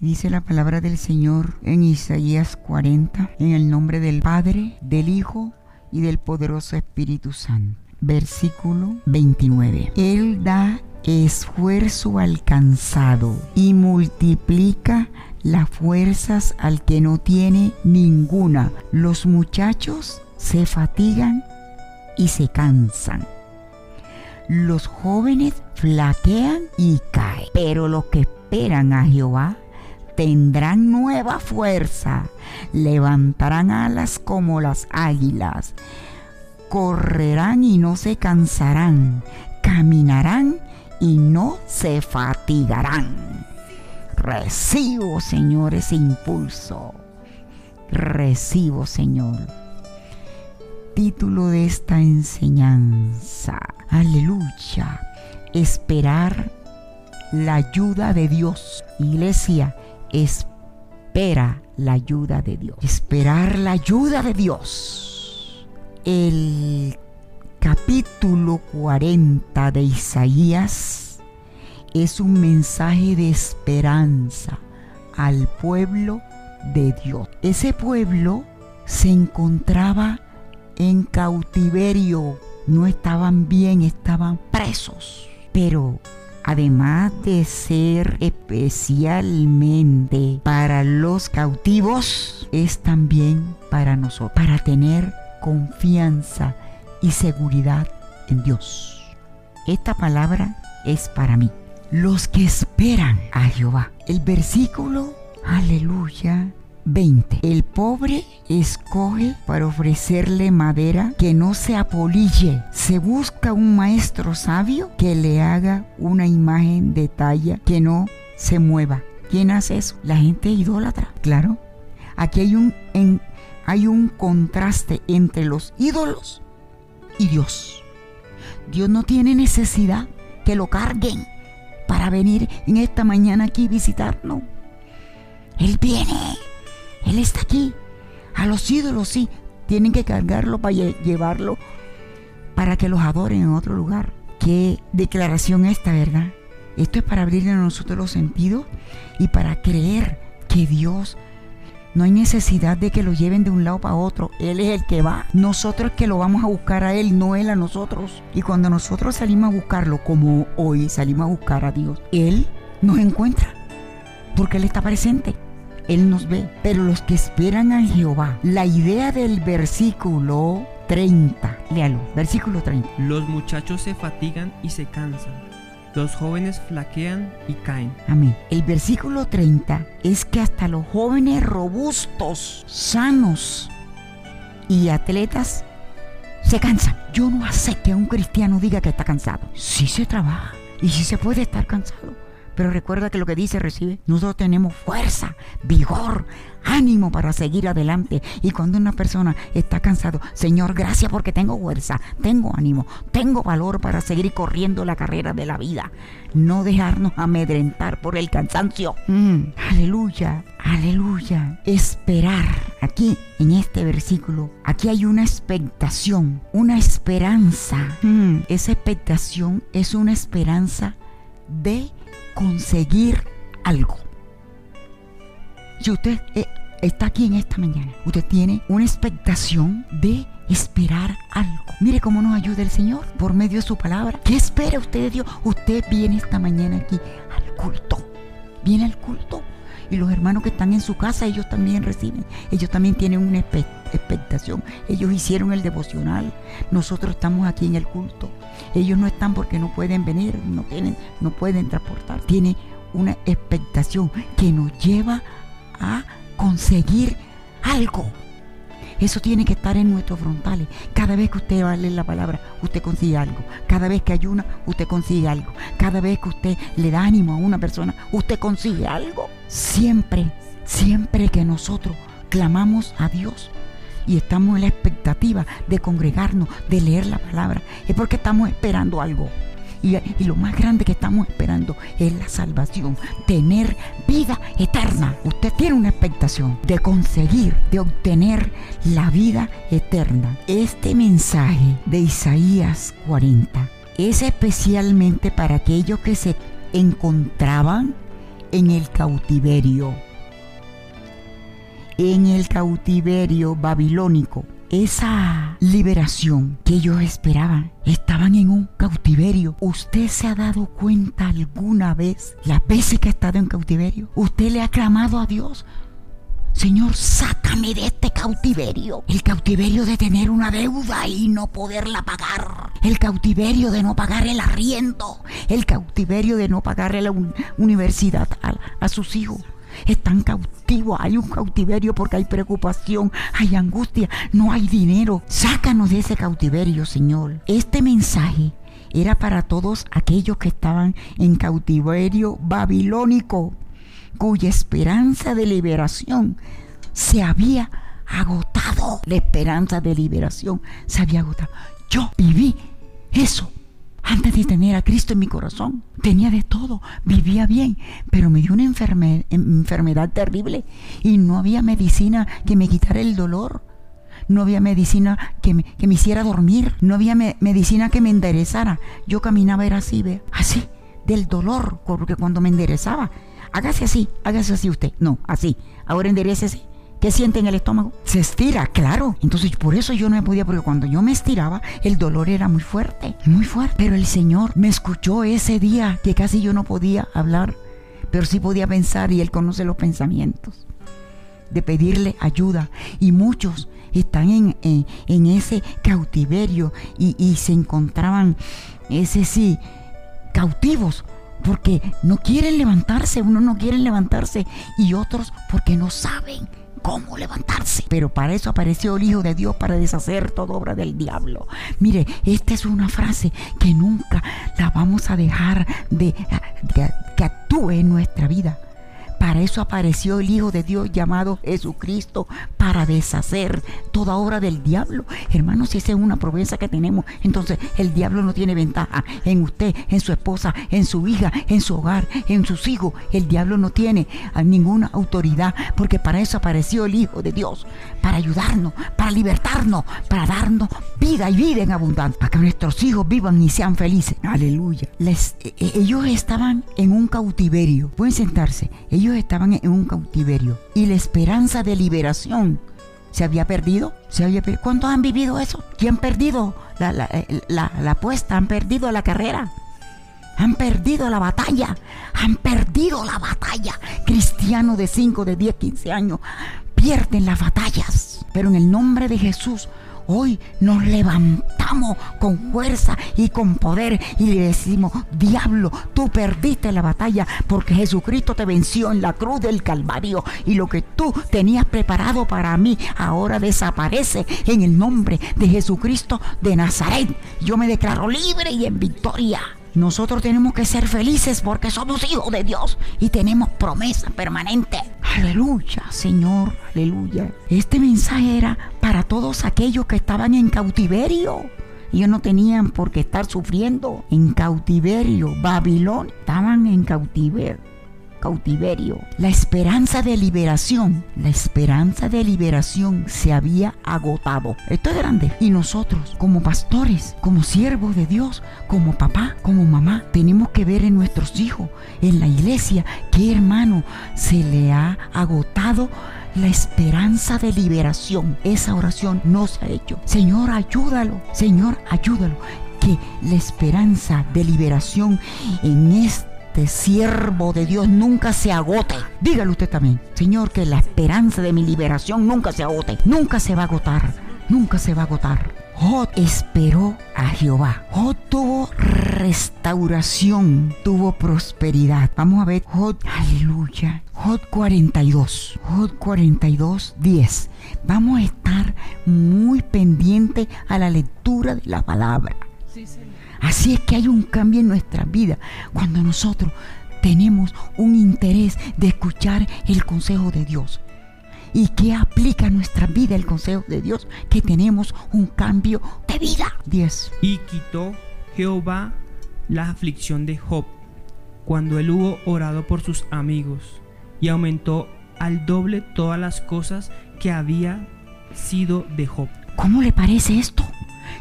Dice la palabra del Señor en Isaías 40, en el nombre del Padre, del Hijo y del poderoso Espíritu Santo. Versículo 29. Él da esfuerzo alcanzado y multiplica las fuerzas al que no tiene ninguna. Los muchachos se fatigan y se cansan. Los jóvenes flaquean y caen, pero los que esperan a Jehová tendrán nueva fuerza, levantarán alas como las águilas, correrán y no se cansarán, caminarán y no se fatigarán. Recibo, Señor, ese impulso. Recibo, Señor. Título de esta enseñanza. Aleluya. Esperar la ayuda de Dios. Iglesia, espera la ayuda de Dios. Esperar la ayuda de Dios. El capítulo 40 de Isaías es un mensaje de esperanza al pueblo de Dios. Ese pueblo se encontraba en cautiverio, no estaban bien, estaban presos. Pero además de ser especialmente para los cautivos, es también para nosotros, para tener confianza y seguridad en Dios. Esta palabra es para mí. Los que esperan a Jehová. El versículo, aleluya, 20. El pobre escoge para ofrecerle madera que no se apolille. Se busca un maestro sabio que le haga una imagen de talla que no se mueva. ¿Quién hace eso? La gente idólatra. Claro. Aquí hay un, hay un contraste entre los ídolos y Dios. Dios no tiene necesidad que lo carguen para venir en esta mañana aquí visitarnos. Él viene él está aquí. A los ídolos sí, tienen que cargarlo para llevarlo para que los adoren en otro lugar. Qué declaración esta, ¿verdad? Esto es para abrirle a nosotros los sentidos y para creer que Dios no hay necesidad de que lo lleven de un lado para otro. Él es el que va. Nosotros que lo vamos a buscar a Él, no Él a nosotros. Y cuando nosotros salimos a buscarlo, como hoy salimos a buscar a Dios, Él nos encuentra. Porque Él está presente. Él nos ve. Pero los que esperan a Jehová, la idea del versículo 30, léalo, versículo 30. Los muchachos se fatigan y se cansan. Los jóvenes flaquean y caen. Amén. El versículo 30 es que hasta los jóvenes robustos, sanos y atletas se cansan. Yo no sé que un cristiano diga que está cansado. Sí se trabaja y sí se puede estar cansado pero recuerda que lo que dice recibe. Nosotros tenemos fuerza, vigor, ánimo para seguir adelante. Y cuando una persona está cansado, Señor, gracias porque tengo fuerza, tengo ánimo, tengo valor para seguir corriendo la carrera de la vida. No dejarnos amedrentar por el cansancio. Mm, aleluya, aleluya. Esperar. Aquí en este versículo, aquí hay una expectación, una esperanza. Mm, esa expectación es una esperanza de conseguir algo. Si usted eh, está aquí en esta mañana, usted tiene una expectación de esperar algo. Mire cómo nos ayuda el Señor por medio de su palabra. ¿Qué espera usted de Dios? Usted viene esta mañana aquí al culto. Viene al culto. Y los hermanos que están en su casa, ellos también reciben. Ellos también tienen una expectación. Ellos hicieron el devocional. Nosotros estamos aquí en el culto. Ellos no están porque no pueden venir, no tienen, no pueden transportar. Tiene una expectación que nos lleva a conseguir algo. Eso tiene que estar en nuestros frontales. Cada vez que usted va a leer la palabra, usted consigue algo. Cada vez que ayuna, usted consigue algo. Cada vez que usted le da ánimo a una persona, usted consigue algo. Siempre, siempre que nosotros clamamos a Dios, y estamos en la expectativa de congregarnos, de leer la palabra, es porque estamos esperando algo. Y, lo más grande que estamos esperando es la salvación, tener vida eterna. Usted tiene una expectación de conseguir, de obtener la vida eterna. Este mensaje de Isaías 40 es especialmente para aquellos que se encontraban en el cautiverio. En el cautiverio babilónico esa liberación que ellos esperaban. Estaban en un cautiverio. ¿Usted se ha dado cuenta alguna vez las veces que ha estado en cautiverio? ¿Usted le ha clamado a Dios? Señor, sácame de este cautiverio. El cautiverio de tener una deuda y no poderla pagar. El cautiverio de no pagar el arriendo. El cautiverio de no pagarle la universidad a sus hijos están cautivos, hay un cautiverio porque hay preocupación, hay angustia, no hay dinero. Sácanos de ese cautiverio, Señor. Este mensaje era para todos aquellos que estaban en cautiverio babilónico, cuya esperanza de liberación se había agotado. La esperanza de liberación se había agotado. Yo viví eso antes de tener a Cristo en mi corazón, tenía de todo, vivía bien, pero me dio una enfermedad terrible y no había medicina que me quitara el dolor. No había medicina que me, hiciera dormir, no había medicina que me enderezara. Yo caminaba era así, así, del dolor, porque cuando me enderezaba, hágase así, hágase así usted. No, así. Ahora enderecese ¿Qué siente en el estómago? Se estira, claro. Entonces por eso yo no me podía, porque cuando yo me estiraba, el dolor era muy fuerte, muy fuerte. Pero el Señor me escuchó ese día que casi yo no podía hablar, pero sí podía pensar y Él conoce los pensamientos. De pedirle ayuda. Y muchos están en, en, ese cautiverio y, y se encontraban, ese sí, cautivos porque no quieren levantarse, unos no quieren levantarse y otros porque no saben cómo levantarse. Pero para eso apareció el Hijo de Dios para deshacer toda obra del diablo. Mire, esta es una frase que nunca la vamos a dejar de, que actúe en nuestra vida. Para eso apareció el Hijo de Dios llamado Jesucristo, para deshacer toda obra del diablo. Hermanos, si esa es una promesa que tenemos, entonces el diablo no tiene ventaja en usted, en su esposa, en su hija, en su hogar, en sus hijos. El diablo no tiene ninguna autoridad, porque para eso apareció el Hijo de Dios, para ayudarnos, para libertarnos, para darnos vida y vida en abundancia, para que nuestros hijos vivan y sean felices. Aleluya. Les, e, e, ellos estaban en un cautiverio. Pueden sentarse. Ellos estaban en un cautiverio y la esperanza de liberación se había perdido. Se había ¿Cuántos han vivido eso? ¿Quién han perdido la, la, eh, la, la apuesta? ¿Han perdido la carrera? Han perdido la batalla. Han perdido la batalla. Cristianos de 5, de 10, 15 años pierden las batallas. Pero en el nombre de Jesús Hoy nos levantamos con fuerza y con poder y le decimos, diablo, tú perdiste la batalla porque Jesucristo te venció en la cruz del Calvario y lo que tú tenías preparado para mí ahora desaparece en el nombre de Jesucristo de Nazaret. Yo me declaro libre y en victoria. Nosotros tenemos que ser felices porque somos hijos de Dios y tenemos promesa permanente. Aleluya, Señor, aleluya. Este mensaje era para todos aquellos que estaban en cautiverio. Ellos no tenían por qué estar sufriendo en cautiverio. Babilón estaban en cautiverio cautiverio. La esperanza de liberación, la esperanza de liberación se había agotado. Esto es grande. Y nosotros, como pastores, como siervos de Dios, como papá, como mamá, tenemos que ver en nuestros hijos, en la iglesia, que hermano se le ha agotado la esperanza de liberación. Esa oración no se ha hecho. Señor, ayúdalo. Señor, ayúdalo. Que la esperanza de liberación en este este siervo de Dios nunca se agote. Dígale usted también, Señor, que la esperanza de mi liberación nunca se agote, nunca se va a agotar, nunca se va a agotar. Jod esperó a Jehová. Jod tuvo restauración, tuvo prosperidad. Vamos a ver Jod, aleluya. Jod 42, Jod 42, 10. Vamos a estar muy pendiente a la lectura de la palabra. Sí, Así es que hay un cambio en nuestra vida cuando nosotros tenemos un interés de escuchar el consejo de Dios. ¿Y qué aplica a nuestra vida el consejo de Dios? Que tenemos un cambio de vida. 10. Y quitó Jehová la aflicción de Job cuando él hubo orado por sus amigos y aumentó al doble todas las cosas que había sido de Job. ¿Cómo le parece esto?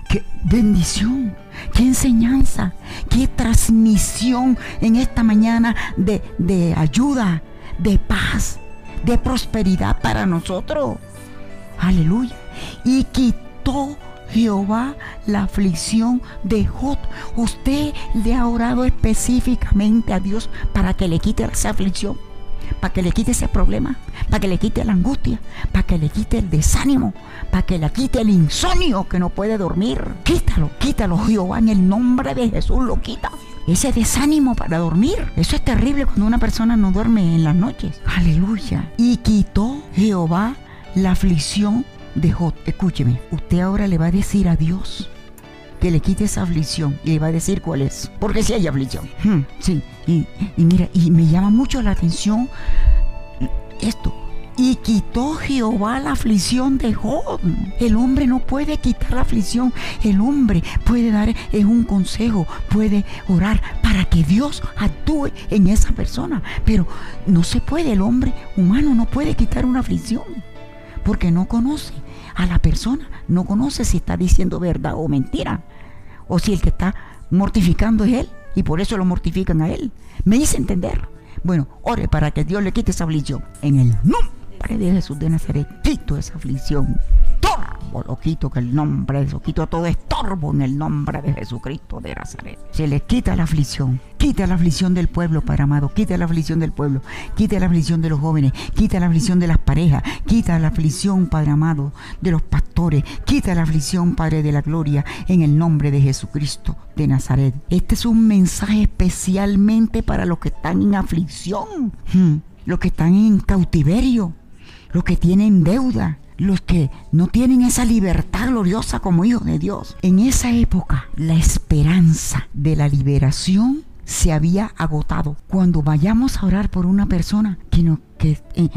Qué bendición, qué enseñanza, qué transmisión en esta mañana de, de ayuda, de paz, de prosperidad para nosotros. Aleluya. Y quitó Jehová la aflicción de Jod. Usted le ha orado específicamente a Dios para que le quite esa aflicción, para que le quite ese problema, para que le quite la angustia, para que le quite el desánimo, para que le quite el insomnio que no puede dormir. Quítalo, quítalo, Jehová, en el nombre de Jesús lo quita. Ese desánimo para dormir. Eso es terrible cuando una persona no duerme en las noches. Aleluya. Y quitó Jehová la aflicción de Jod. Escúcheme, usted ahora le va a decir a Dios que le quite esa aflicción y le va a decir cuál es. Porque si hay aflicción. Hmm, sí, y, mira, y me llama mucho la atención esto. Y quitó Jehová la aflicción de Job. El hombre no puede quitar la aflicción. El hombre puede dar es un consejo, puede orar para que Dios actúe en esa persona. Pero no se puede, el hombre humano no puede quitar una aflicción. Porque no conoce a la persona, no conoce si está diciendo verdad o mentira. O si el que está mortificando es él y por eso lo mortifican a él. Me hice entender. Bueno, ore para que Dios le quite esa aflicción. En el nombre de Jesús de Nazaret, quito esa aflicción. Torbo lo quito, que el nombre de quito todo estorbo en el nombre de Jesucristo de Nazaret. Se le quita la aflicción. Quita la aflicción del pueblo, Padre amado. Quita la aflicción del pueblo. Quita la aflicción de los jóvenes. Quita la aflicción de las parejas. Quita la aflicción, Padre amado, de los pastores. Quita la aflicción, Padre de la gloria, en el nombre de Jesucristo de Nazaret. Este es un mensaje especialmente para los que están en aflicción, hmm, los que están en cautiverio, los que tienen deuda, los que no tienen esa libertad gloriosa como hijos de Dios. En esa época, la esperanza de la liberación se había agotado. Cuando vayamos a orar por una persona que nos, que, eh,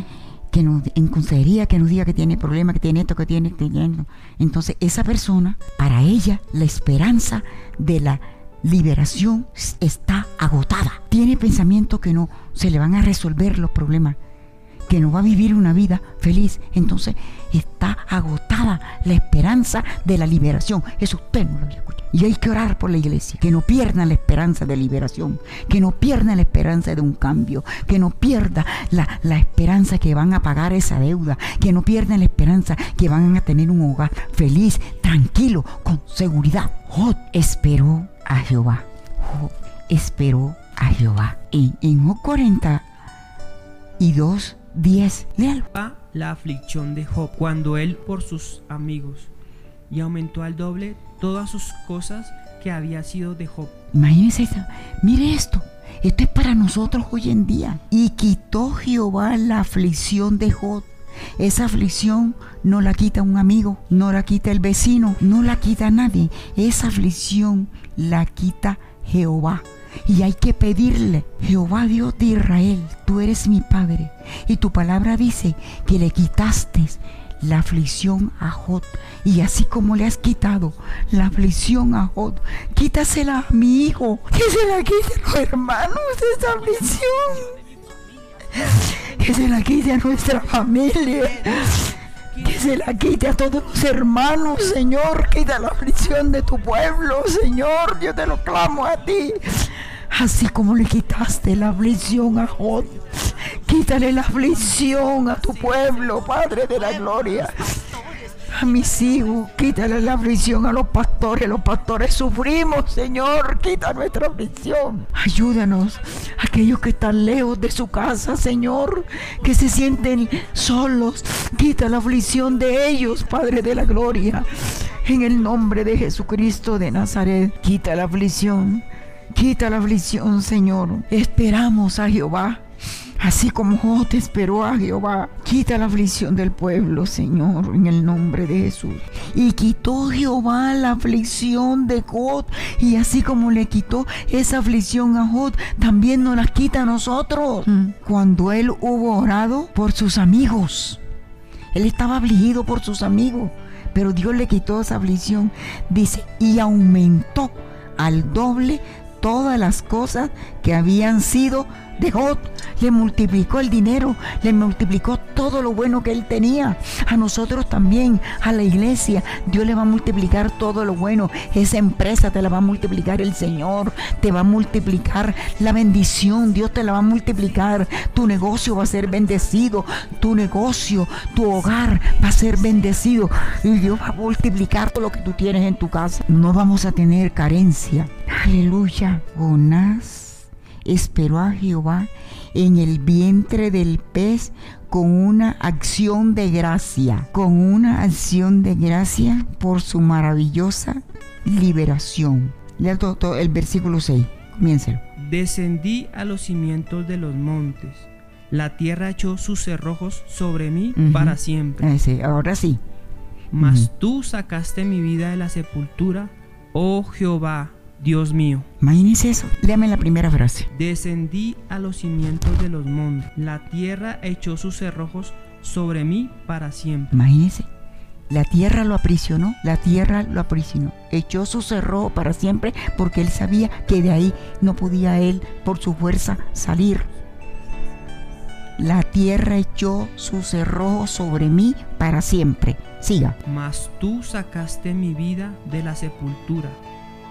que nos en consejería, que nos diga que tiene problemas, que tiene esto, que tiene, que tiene. Entonces, esa persona, para ella, la esperanza de la liberación está agotada. Tiene pensamiento que no se le van a resolver los problemas que no va a vivir una vida feliz, entonces está agotada la esperanza de la liberación. Eso usted no lo. Y hay que orar por la iglesia, que no pierdan la esperanza de liberación, que no pierdan la esperanza de un cambio, que no pierda la, la esperanza que van a pagar esa deuda, que no pierdan la esperanza que van a tener un hogar feliz, tranquilo, con seguridad. Jod esperó a Jehová. Job esperó a Jehová. En, en Job 40 y 2 10. Léalo. Va la aflicción de Job cuando él por sus amigos y aumentó al doble todas sus cosas que había sido de Job. Imagínense esto. Mire esto. Esto es para nosotros hoy en día. Y quitó Jehová la aflicción de Job. Esa aflicción no la quita un amigo, no la quita el vecino, no la quita nadie. Esa aflicción la quita Jehová. Y hay que pedirle, Jehová Dios de Israel, tú eres mi Padre. Y tu palabra dice que le quitaste la aflicción a Jod. Y así como le has quitado la aflicción a Jod, quítasela a mi hijo. Que se la quite a los hermanos esa aflicción. Que se la quite a nuestra familia. Que se la quite a todos los hermanos, Señor. Quita la aflicción de tu pueblo, Señor. Yo te lo clamo a ti. Así como le quitaste la aflicción a Jod. Quítale la aflicción a tu pueblo, Padre de la gloria. A mis hijos, quítale la aflicción a los pastores. Los pastores sufrimos, Señor. Quita nuestra aflicción. Ayúdanos, aquellos que están lejos de su casa, Señor, que se sienten solos. Quita la aflicción de ellos, Padre de la gloria. En el nombre de Jesucristo de Nazaret, quita la aflicción. Quita la aflicción, Señor. Esperamos a Jehová. Así como Jod esperó a Jehová, quita la aflicción del pueblo, Señor, en el nombre de Jesús. Y quitó Jehová la aflicción de Jod, y así como le quitó esa aflicción a Jod, también nos la quita a nosotros. Cuando él hubo orado por sus amigos, él estaba afligido por sus amigos, pero Dios le quitó esa aflicción, dice, y aumentó al doble todas las cosas que habían sido Dejó, le multiplicó el dinero, le multiplicó todo lo bueno que él tenía. A nosotros también, a la iglesia, Dios le va a multiplicar todo lo bueno. Esa empresa te la va a multiplicar el Señor, te va a multiplicar la bendición, Dios te la va a multiplicar. Tu negocio va a ser bendecido, tu negocio, tu hogar va a ser bendecido y Dios va a multiplicar todo lo que tú tienes en tu casa. No vamos a tener carencia. Aleluya. Jonás esperó a Jehová en el vientre del pez con una acción de gracia, con una acción de gracia por su maravillosa liberación. Lea todo, el versículo 6, comiéncelo. Descendí a los cimientos de los montes, la tierra echó sus cerrojos sobre mí para siempre. Ese, ahora sí. Mas tú sacaste mi vida de la sepultura, oh Jehová, Dios mío. Imagínese eso. Léame la primera frase. Descendí a los cimientos de los montes. La tierra echó sus cerrojos sobre mí para siempre. Imagínese. La tierra lo aprisionó, la tierra lo aprisionó. Echó su cerrojo para siempre porque él sabía que de ahí no podía él por su fuerza salir. La tierra echó su cerrojo sobre mí para siempre. Siga. Mas tú sacaste mi vida de la sepultura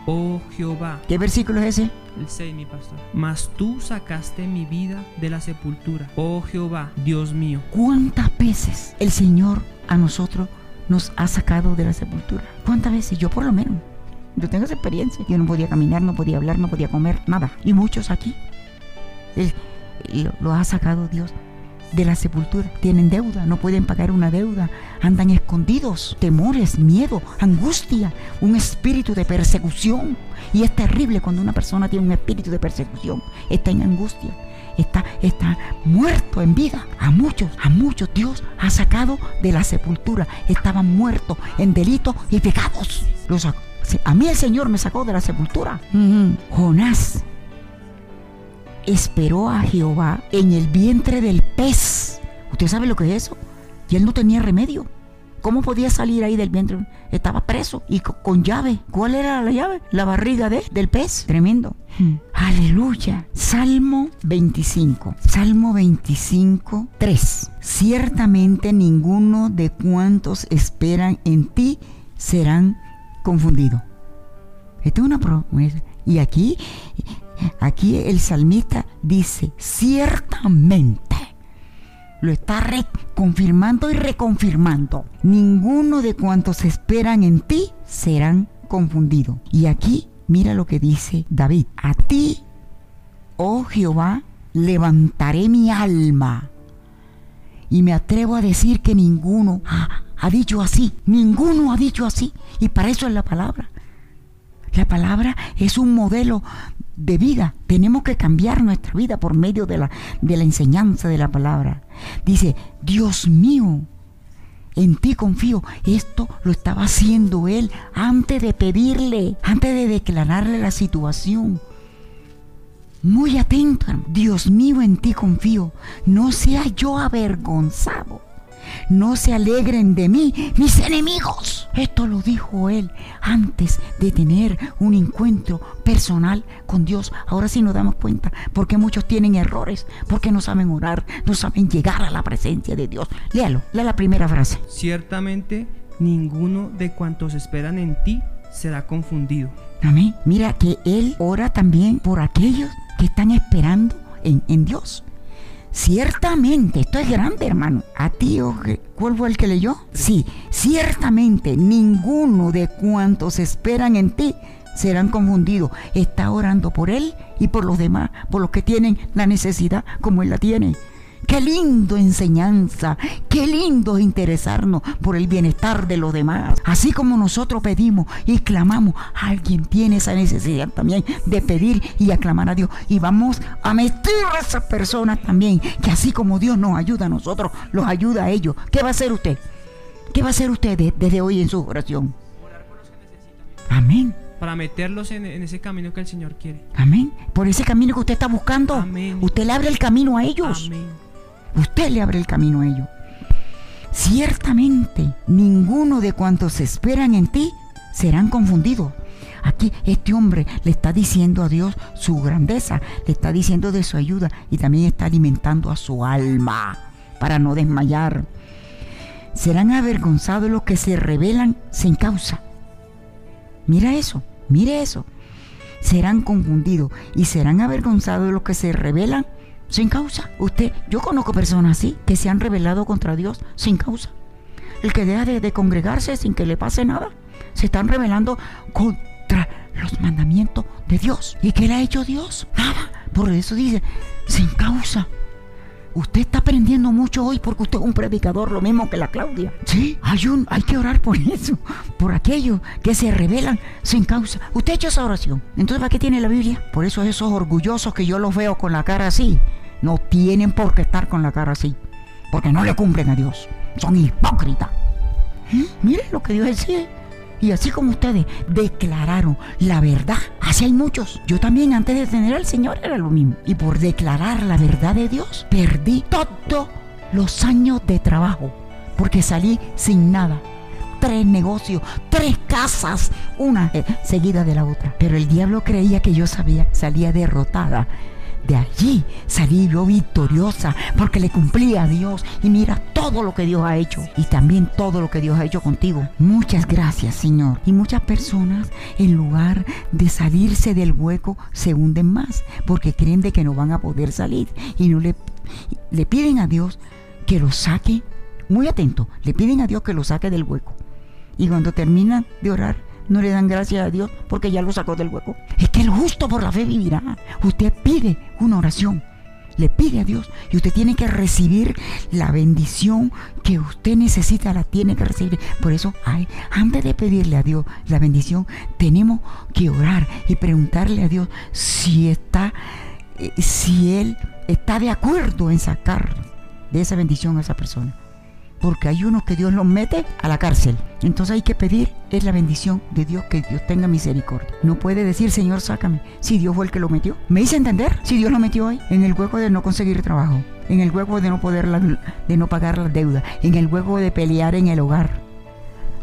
oh Jehová. ¿Qué versículo es ese? El 6, mi pastor. Mas tú sacaste mi vida de la sepultura, oh Jehová, Dios mío. ¿Cuántas veces el Señor a nosotros nos ha sacado de la sepultura? ¿Cuántas veces? Yo por lo menos. Yo tengo esa experiencia. Yo no podía caminar, no podía hablar, no podía comer, nada. Y muchos aquí. Él, lo ha sacado Dios de la sepultura. Tienen deuda, no pueden pagar una deuda, andan escondidos, temores, miedo, angustia, un espíritu de persecución. Y es terrible cuando una persona tiene un espíritu de persecución, está en angustia. Está, está muerto en vida. A muchos, a muchos Dios ha sacado de la sepultura. Estaban muertos en delitos y pecados. Los, a mí el Señor me sacó de la sepultura. Jonás esperó a Jehová en el vientre del pez. ¿Usted sabe lo que es eso? Y él no tenía remedio. ¿Cómo podía salir ahí del vientre? Estaba preso y con, llave. ¿Cuál era la llave? La barriga de, del pez. Tremendo. Hmm. Aleluya. Salmo 25. Salmo 25, 3. Ciertamente ninguno de cuantos esperan en ti serán confundidos. Esto es una promesa. Y aquí Aquí el salmista dice, ciertamente, lo está confirmando y reconfirmando, ninguno de cuantos esperan en ti serán confundidos. Y aquí mira lo que dice David, a ti, oh Jehová, levantaré mi alma. Y me atrevo a decir que ninguno ha dicho así, ninguno ha dicho así. Y para eso es la palabra. La palabra es un modelo de vida. Tenemos que cambiar nuestra vida por medio de la, de la enseñanza de la palabra. Dice, Dios mío, en ti confío. Esto lo estaba haciendo él antes de pedirle, antes de declararle la situación. Muy atento, Dios mío, en ti confío. No sea yo avergonzado no se alegren de mí mis enemigos. Esto lo dijo él antes de tener un encuentro personal con Dios. Ahora sí nos damos cuenta porque muchos tienen errores, porque no saben orar, no saben llegar a la presencia de Dios. Léalo, lea la primera frase. Ciertamente ninguno de cuantos esperan en ti será confundido. Amén. Mira que Él ora también por aquellos que están esperando en, en Dios. Ciertamente, esto es grande, hermano. A ti, ¿cuál fue el que leyó? Sí, ciertamente ninguno de cuantos esperan en ti serán confundidos. Está orando por él y por los demás, por los que tienen la necesidad como él la tiene. Qué lindo enseñanza, qué lindo interesarnos por el bienestar de los demás. Así como nosotros pedimos y clamamos, alguien tiene esa necesidad también de pedir y aclamar a Dios. Y vamos a meter a esas personas también, que así como Dios nos ayuda a nosotros, los ayuda a ellos. ¿Qué va a hacer usted? ¿Qué va a hacer usted desde hoy en su oración? Orar por los que necesitan. Amén para meterlos en, ese camino que el Señor quiere. Amén. Por ese camino que usted está buscando. Amén. Usted le abre el camino a ellos. Amén. Usted le abre el camino a ellos. Ciertamente ninguno de cuantos esperan en ti serán confundidos. aquí este hombre le está diciendo a Dios su grandeza, le está diciendo de su ayuda y también está alimentando a su alma para no desmayar. Serán avergonzados los que se rebelan sin causa. Mira eso, mire eso. Serán confundidos y serán avergonzados los que se rebelan sin causa. Usted, yo conozco personas así que se han rebelado contra Dios sin causa. El que deja de, congregarse sin que le pase nada, se están rebelando contra los mandamientos de Dios. ¿Y qué le ha hecho Dios? Nada. Por eso dice, sin causa. Usted está aprendiendo mucho hoy porque usted es un predicador, lo mismo que la Claudia. Sí, hay, un, hay que orar por eso, por aquellos que se rebelan sin causa. Usted ha hecho esa oración. Entonces, ¿para qué tiene la Biblia? Por eso esos orgullosos que yo los veo con la cara así, no tienen por qué estar con la cara así, porque no le cumplen a Dios. Son hipócritas. ¿Eh? Mire lo que Dios decía. Y así como ustedes declararon la verdad, así hay muchos. Yo también antes de tener al Señor era lo mismo. Y por declarar la verdad de Dios, perdí todos los años de trabajo. Porque salí sin nada. Tres negocios, tres casas, una seguida de la otra. Pero el diablo creía que yo sabía, salía derrotada de allí salí yo victoriosa porque le cumplí a Dios y mira todo lo que Dios ha hecho y también todo lo que Dios ha hecho contigo. Muchas gracias Señor. Y muchas personas en lugar de salirse del hueco se hunden más porque creen de que no van a poder salir y no le, le piden a Dios que lo saque. Muy atento, le piden a Dios que lo saque del hueco. Y cuando terminan de orar, no le dan gracias a Dios porque ya lo sacó del hueco. Es que el justo por la fe vivirá. Usted pide una oración, le pide a Dios y usted tiene que recibir la bendición que usted necesita, la tiene que recibir. Por eso, antes de pedirle a Dios la bendición, tenemos que orar y preguntarle a Dios si está, eh, si Él está de acuerdo en sacar de esa bendición a esa persona porque hay unos que Dios los mete a la cárcel. Entonces hay que pedir es la bendición de Dios, que Dios tenga misericordia. No puede decir, Señor, sácame, si Dios fue el que lo metió. ¿Me hice entender? Si Dios lo metió ahí, en el hueco de no conseguir trabajo, en el hueco de no poder, de no pagar las deudas, en el hueco de pelear en el hogar.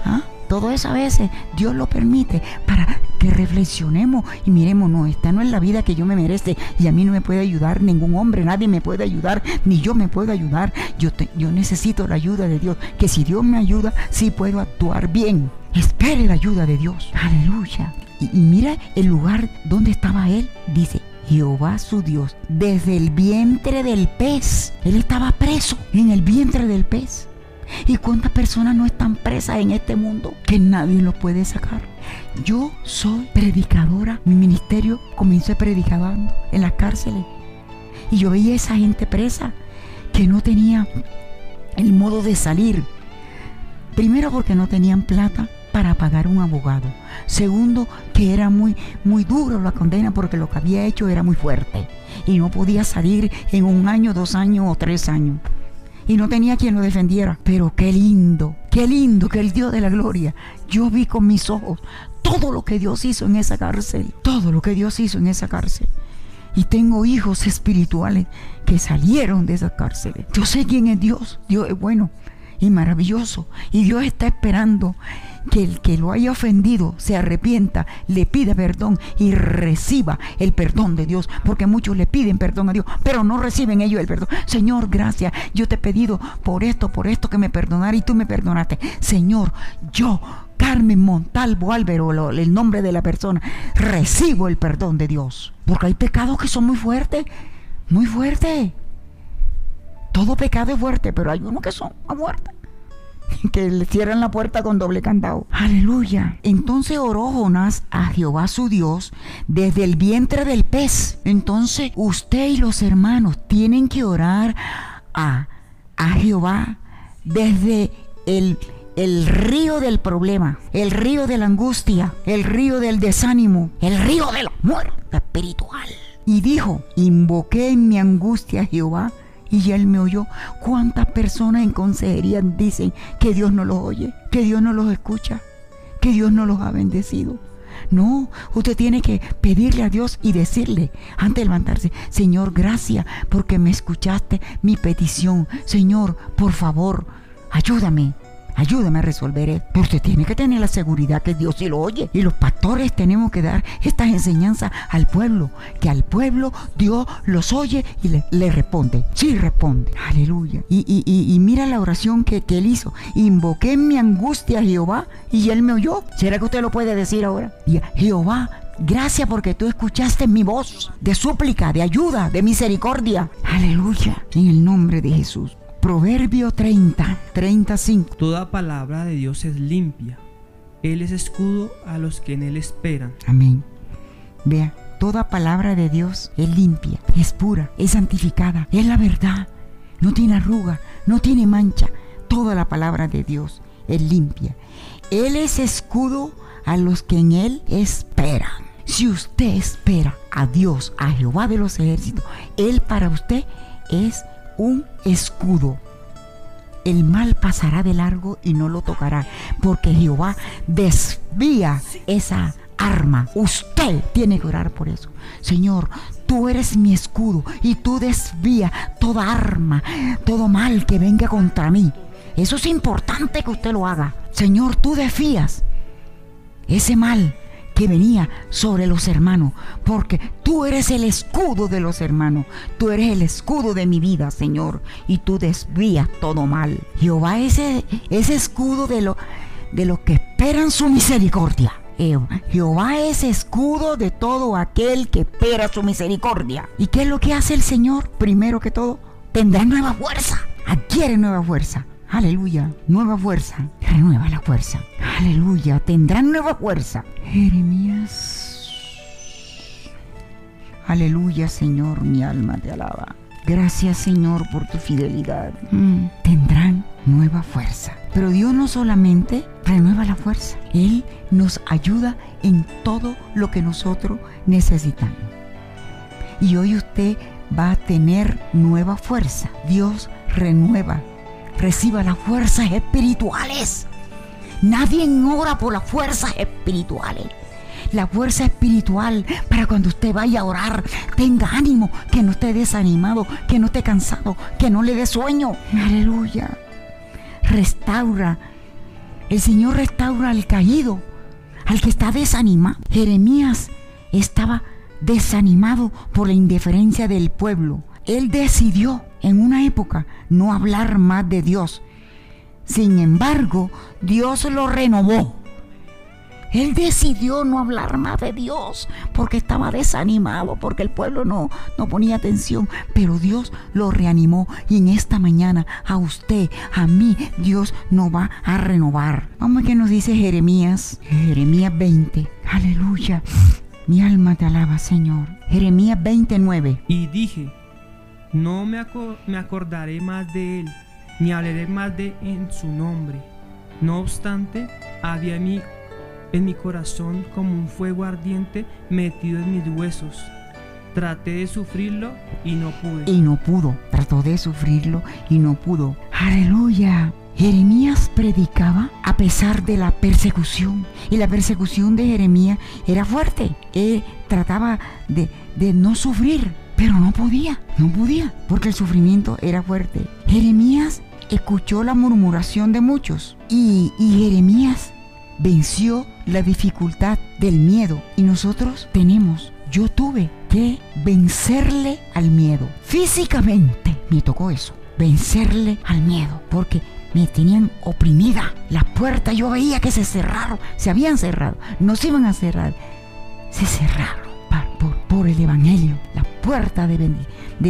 ¿Ah? Todo eso a veces Dios lo permite para que reflexionemos y miremos, no, esta no es la vida que yo me merece y a mí no me puede ayudar ningún hombre, nadie me puede ayudar, ni yo me puedo ayudar. Yo, yo necesito la ayuda de Dios, que si Dios me ayuda, sí puedo actuar bien. Espere la ayuda de Dios. Aleluya. Y, y mira el lugar donde estaba él. Dice, Jehová su Dios, desde el vientre del pez. Él estaba preso en el vientre del pez. ¿Y cuántas personas no están presas en este mundo que nadie los puede sacar? Yo soy predicadora. Mi ministerio comenzó predicando en las cárceles. Y yo veía a esa gente presa que no tenía el modo de salir. Primero porque no tenían plata para pagar un abogado. Segundo, que era muy, muy duro la condena porque lo que había hecho era muy fuerte. Y no podía salir en un año, dos años o tres años y no tenía quien lo defendiera. Pero qué lindo, qué lindo que el Dios de la gloria. Yo vi con mis ojos todo lo que Dios hizo en esa cárcel, todo lo que Dios hizo en esa cárcel. Y tengo hijos espirituales que salieron de esa cárcel. Yo sé quién es Dios. Dios es bueno y maravilloso. Y Dios está esperando que el que lo haya ofendido se arrepienta, le pida perdón y reciba el perdón de Dios, porque muchos le piden perdón a Dios, pero no reciben ellos el perdón. Señor, gracias, yo te he pedido por esto, por esto que me perdonara y tú me perdonaste. Señor, yo Carmen Montalvo Álvaro, el nombre de la persona, recibo el perdón de Dios. Porque hay pecados que son muy fuertes, muy fuertes. Todo pecado es fuerte, pero hay unos que son a muerte. que le cierran la puerta con doble candado. Aleluya. Entonces oró Jonás a Jehová su Dios desde el vientre del pez. Entonces usted y los hermanos tienen que orar a, a Jehová desde el el río del problema, el río de la angustia, el río del desánimo, el río de la muerte espiritual. Y dijo, invoqué en mi angustia a Jehová y él me oyó. ¿Cuántas personas en consejería dicen que Dios no los oye, que Dios no los escucha, que Dios no los ha bendecido? No, usted tiene que pedirle a Dios y decirle antes de levantarse, Señor, gracias porque me escuchaste mi petición. Señor, por favor, ayúdame ayúdame a resolver esto. Pero usted tiene que tener la seguridad que Dios sí lo oye. Y los pastores tenemos que dar estas enseñanzas al pueblo, que al pueblo Dios los oye y le, responde. Sí responde. Aleluya. Y, mira la oración que, que él hizo. Invoqué en mi angustia a Jehová y él me oyó. ¿Será que usted lo puede decir ahora? Y Jehová, Gracias porque tú escuchaste mi voz de súplica, de ayuda, de misericordia. Aleluya. En el nombre de Jesús. Proverbio 30, 35. Toda palabra de Dios es limpia. Él es escudo a los que en Él esperan. Amén. Vea, toda palabra de Dios es limpia, es pura, es santificada, es la verdad. No tiene arruga, no tiene mancha. Toda la palabra de Dios es limpia. Él es escudo a los que en Él esperan. Si usted espera a Dios, a Jehová de los ejércitos, Él para usted es un escudo. El mal pasará de largo y no lo tocará, porque Jehová desvía esa arma. Usted tiene que orar por eso. Señor, tú eres mi escudo y tú desvía toda arma, todo mal que venga contra mí. Eso es importante que usted lo haga. Señor, tú desvías ese mal que venía sobre los hermanos, porque tú eres el escudo de los hermanos, tú eres el escudo de mi vida, Señor, y tú desvías todo mal. Jehová es ese escudo de, lo, de los que esperan su misericordia. Jehová es escudo de todo aquel que espera su misericordia. ¿Y qué es lo que hace el Señor? Primero que todo, tendrá nueva fuerza, adquiere nueva fuerza. Aleluya, nueva fuerza, renueva la fuerza. Aleluya, tendrán nueva fuerza. Jeremías. Aleluya, Señor, mi alma te alaba. Gracias, Señor, por tu fidelidad. Mm, tendrán nueva fuerza. Pero Dios no solamente renueva la fuerza, Él nos ayuda en todo lo que nosotros necesitamos. Y hoy usted va a tener nueva fuerza. Dios renueva reciba las fuerzas espirituales. Nadie ora por las fuerzas espirituales. La fuerza espiritual para cuando usted vaya a orar, tenga ánimo, que no esté desanimado, que no esté cansado, que no le dé sueño. Aleluya. Restaura. El Señor restaura al caído, al que está desanimado. Jeremías estaba desanimado por la indiferencia del pueblo. Él decidió en una época no hablar más de Dios. Sin embargo, Dios lo renovó. Él decidió no hablar más de Dios porque estaba desanimado, porque el pueblo no, no ponía atención. Pero Dios lo reanimó y en esta mañana a usted, a mí, Dios nos va a renovar. Vamos a que nos dice Jeremías, Jeremías 20. Aleluya. Mi alma te alaba, Señor. Jeremías 29. Y dije, no me, acordaré más de él, ni hablaré más de en su nombre. No obstante, había en mi, en mi corazón como un fuego ardiente metido en mis huesos. Traté de sufrirlo y no pude. Y no pudo. Trató de sufrirlo y no pudo. Aleluya. Jeremías predicaba a pesar de la persecución. Y la persecución de Jeremías era fuerte. Él trataba de, de no sufrir pero no podía, no podía, porque el sufrimiento era fuerte. Jeremías escuchó la murmuración de muchos y, Jeremías venció la dificultad del miedo. Y nosotros tenemos, yo tuve que vencerle al miedo. Físicamente me tocó eso, vencerle al miedo, porque me tenían oprimida. Las puertas yo veía que se cerraron, se habían cerrado, no se iban a cerrar, se cerraron por, el Evangelio. Puertas de,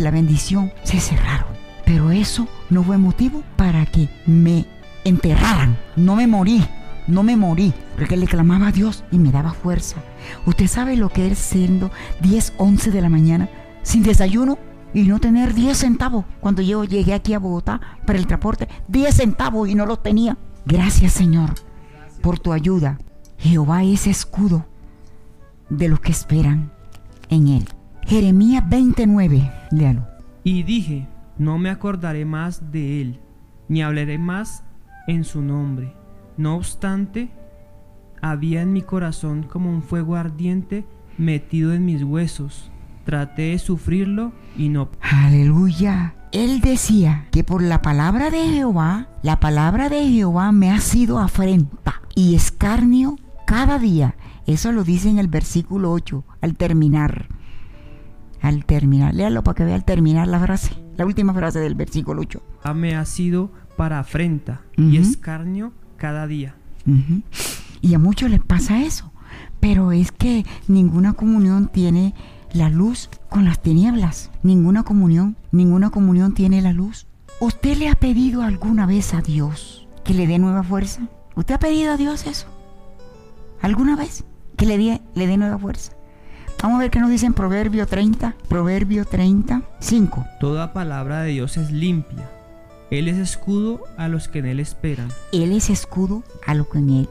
la bendición se cerraron. Pero eso no fue motivo para que me enterraran. No me morí, no me morí, porque le clamaba a Dios y me daba fuerza. Usted sabe lo que es siendo 10, 11 de la mañana sin desayuno y no tener 10 centavos. Cuando yo llegué aquí a Bogotá para el transporte, 10 centavos y no los tenía. Gracias Señor por tu ayuda. Jehová es escudo de los que esperan en él. Jeremías 29, léalo. Y dije, no me acordaré más de él, ni hablaré más en su nombre. No obstante, había en mi corazón como un fuego ardiente metido en mis huesos. Traté de sufrirlo y no. Aleluya. él decía que por la palabra de Jehová, la palabra de Jehová me ha sido afrenta y escarnio cada día. Eso lo dice en el versículo 8, al terminar. Al terminar, léalo para que vea al terminar la frase, la última frase del versículo 8. Me ha sido para afrenta y escarnio cada día. Y a muchos les pasa eso. Pero es que ninguna comunión tiene la luz con las tinieblas. Ninguna comunión, ninguna comunión tiene la luz. ¿Usted le ha pedido alguna vez a Dios que le dé nueva fuerza? ¿Usted ha pedido a Dios eso? ¿Alguna vez? Que le dé, le dé nueva fuerza. Vamos a ver qué nos dice en Proverbio 30. Proverbio 30, 5. Toda palabra de Dios es limpia. Él es escudo a los que en él esperan. Él es escudo a lo que en él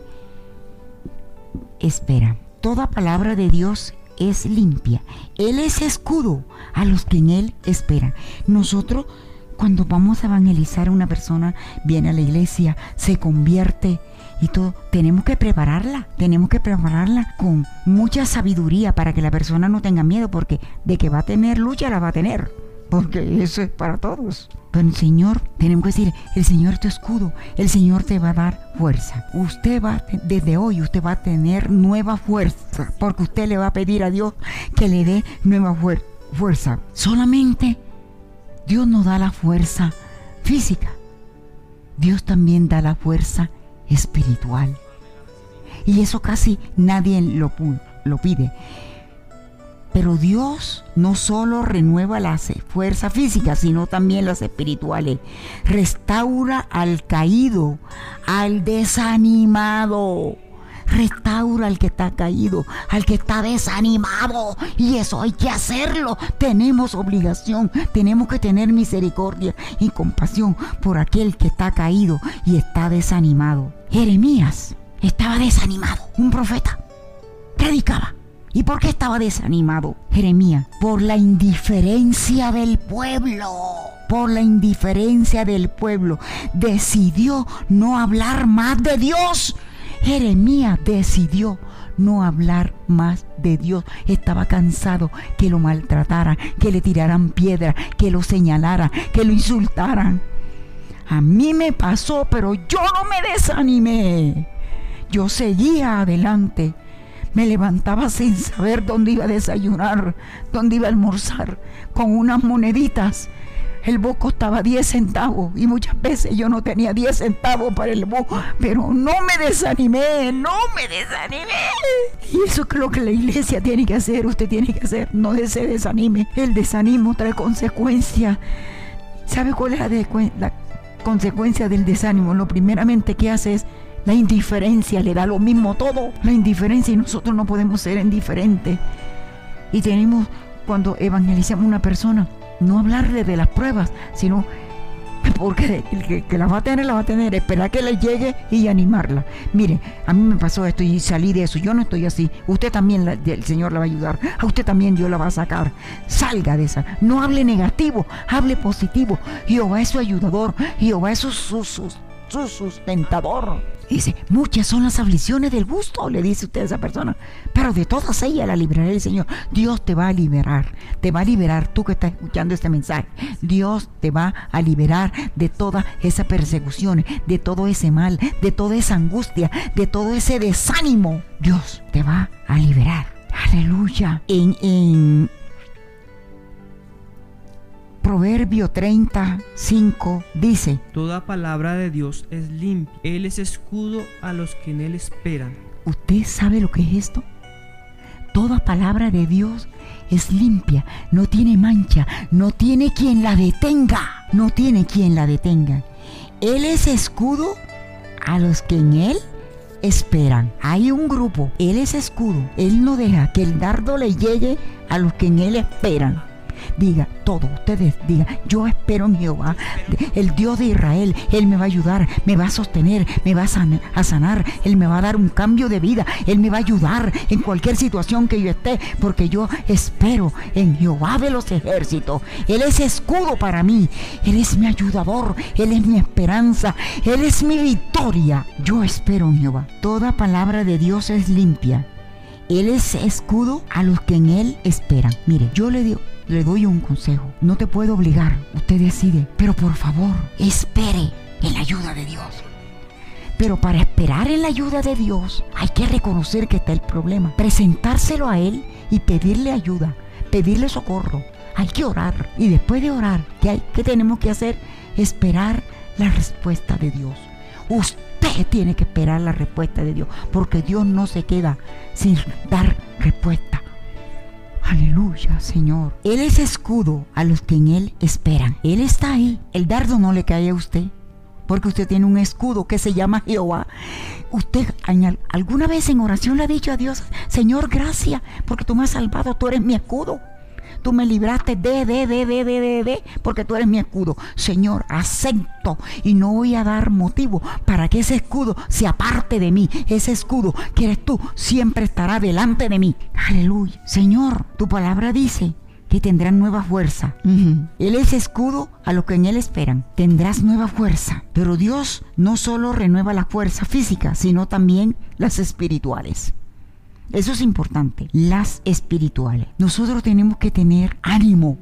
espera. Toda palabra de Dios es limpia. Él es escudo a los que en él esperan. Nosotros, cuando vamos a evangelizar a una persona, viene a la iglesia, se convierte y todo, tenemos que prepararla. Tenemos que prepararla con mucha sabiduría para que la persona no tenga miedo, porque de que va a tener lucha, la va a tener. Porque eso es para todos. Pero el Señor, tenemos que decir, el Señor es tu escudo, el Señor te va a dar fuerza. Usted va, desde hoy, usted va a tener nueva fuerza, porque usted le va a pedir a Dios que le dé nueva fuer- fuerza. Solamente Dios nos da la fuerza física. Dios también da la fuerza espiritual. Y eso casi nadie lo, pide. Pero Dios no solo renueva las fuerzas físicas, sino también las espirituales. Restaura al caído, al desanimado. Restaura al que está caído, al que está desanimado. Y eso hay que hacerlo. Tenemos obligación, tenemos que tener misericordia y compasión por aquel que está caído y está desanimado. Jeremías estaba desanimado, un profeta predicaba. ¿Y por qué estaba desanimado Jeremías? Por la indiferencia del pueblo. Por la indiferencia del pueblo. Decidió no hablar más de Dios. Jeremías decidió no hablar más de Dios. Estaba cansado que lo maltrataran, que le tiraran piedra, que lo señalaran, que lo insultaran. A mí me pasó, pero yo no me desanimé. Yo seguía adelante. Me levantaba sin saber dónde iba a desayunar, dónde iba a almorzar, con unas moneditas. El bus costaba 10 centavos y muchas veces yo no tenía 10 centavos para el bus, pero no me desanimé, no me desanimé. Y eso es lo que la iglesia tiene que hacer, usted tiene que hacer, no se desanime. El desánimo trae consecuencias. ¿Sabe cuál es la consecuencia del desánimo? Lo primeramente que hace es la indiferencia, le da lo mismo todo. La indiferencia y nosotros no podemos ser indiferentes. Y tenemos, cuando evangelizamos a una persona, no hablarle de las pruebas, sino porque el que, las va a tener, la va a tener, esperar que le llegue y animarla. Mire, a mí me pasó esto y salí de eso, yo no estoy así. Usted también, el Señor la va a ayudar, a usted también Dios la va a sacar. Salga de esa, no hable negativo, hable positivo. Jehová es su ayudador, Jehová es su, su, su- su sustentador. Dice, muchas son las aflicciones del gusto, le dice usted a esa persona, pero de todas ellas la librará el Señor. Dios te va a liberar, te va a liberar tú que estás escuchando este mensaje. Dios te va a liberar de toda esa persecución, de todo ese mal, de toda esa angustia, de todo ese desánimo. Dios te va a liberar. Aleluya. En, en Proverbio 35 dice, Toda palabra de Dios es limpia. Él es escudo a los que en él esperan. ¿Usted sabe lo que es esto? Toda palabra de Dios es limpia, no tiene mancha, no tiene quien la detenga, no tiene quien la detenga. Él es escudo a los que en Él esperan. Hay un grupo, Él es escudo, Él no deja que el dardo le llegue a los que en Él esperan. Diga todo, ustedes digan, yo espero en Jehová, el Dios de Israel, Él me va a ayudar, me va a sostener, me va a a sanar, Él me va a dar un cambio de vida, Él me va a ayudar en cualquier situación que yo esté, porque yo espero en Jehová de los ejércitos. Él es escudo para mí, Él es mi ayudador, Él es mi esperanza, Él es mi victoria. Yo espero en Jehová. Toda palabra de Dios es limpia. Él es escudo a los que en Él esperan. Mire, yo le le doy un consejo. No te puedo obligar, usted decide. Pero por favor, espere en la ayuda de Dios. Pero para esperar en la ayuda de Dios hay que reconocer que está el problema, presentárselo a Él y pedirle ayuda, pedirle socorro. Hay que orar y después de orar, ¿qué, hay, qué tenemos que hacer? Esperar la respuesta de Dios. Usted tiene que esperar la respuesta de Dios, porque Dios no se queda sin dar respuesta. Aleluya, Señor. Él es escudo a los que en Él esperan. Él está ahí. El dardo no le cae a usted porque usted tiene un escudo que se llama Jehová. Usted alguna vez en oración le ha dicho a Dios, Señor, gracias, porque tú me has salvado, tú eres mi escudo. Tú me libraste de, de, de, de, de, de, de, porque tú eres mi escudo. Señor, acepto y no voy a dar motivo para que ese escudo se aparte de mí. Ese escudo que eres tú siempre estará delante de mí. Aleluya. Señor, tu palabra dice que tendrán nueva fuerza. Él es escudo a los que en Él esperan. Tendrás nueva fuerza. Pero Dios no solo renueva la fuerza física, sino también las espirituales. Eso es importante, las espirituales. Nosotros tenemos que tener ánimo.